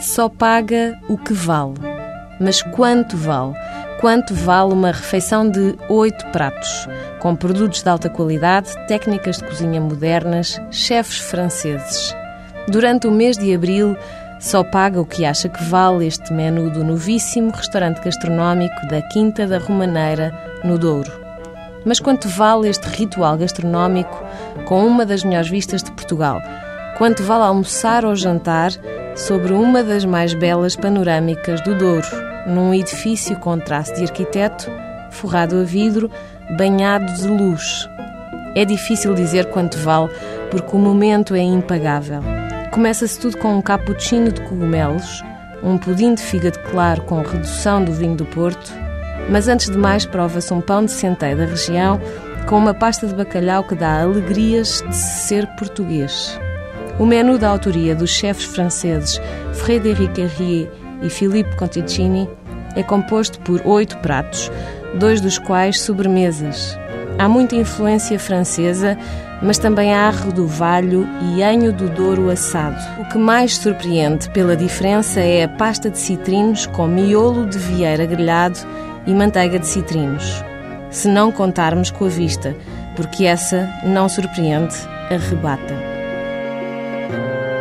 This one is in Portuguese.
Só paga o que vale. Mas quanto vale? Quanto vale uma refeição de oito pratos, com produtos de alta qualidade, técnicas de cozinha modernas, chefes franceses? Durante o mês de abril, só paga o que acha que vale este menu do novíssimo restaurante gastronómico da Quinta da Romaneira, no Douro. Mas quanto vale este ritual gastronómico com uma das melhores vistas de Portugal? Quanto vale almoçar ou jantar sobre uma das mais belas panorâmicas do Douro, num edifício com traço de arquiteto, forrado a vidro, banhado de luz? É difícil dizer quanto vale, porque o momento é impagável. Começa-se tudo com um cappuccino de cogumelos, um pudim de fígado claro com redução do vinho do Porto, mas antes de mais prova-se um pão de centeio da região com uma pasta de bacalhau que dá alegrias de ser português. O menu da autoria dos chefes franceses Frédéric Herrier e Philippe Conticini é composto por oito pratos, dois dos quais sobremesas. Há muita influência francesa, mas também há rodovalho e anho do Douro assado. O que mais surpreende pela diferença é a pasta de citrinos com miolo de vieira grelhado e manteiga de citrinos. Se não contarmos com a vista, porque essa não surpreende, arrebata. Thank you.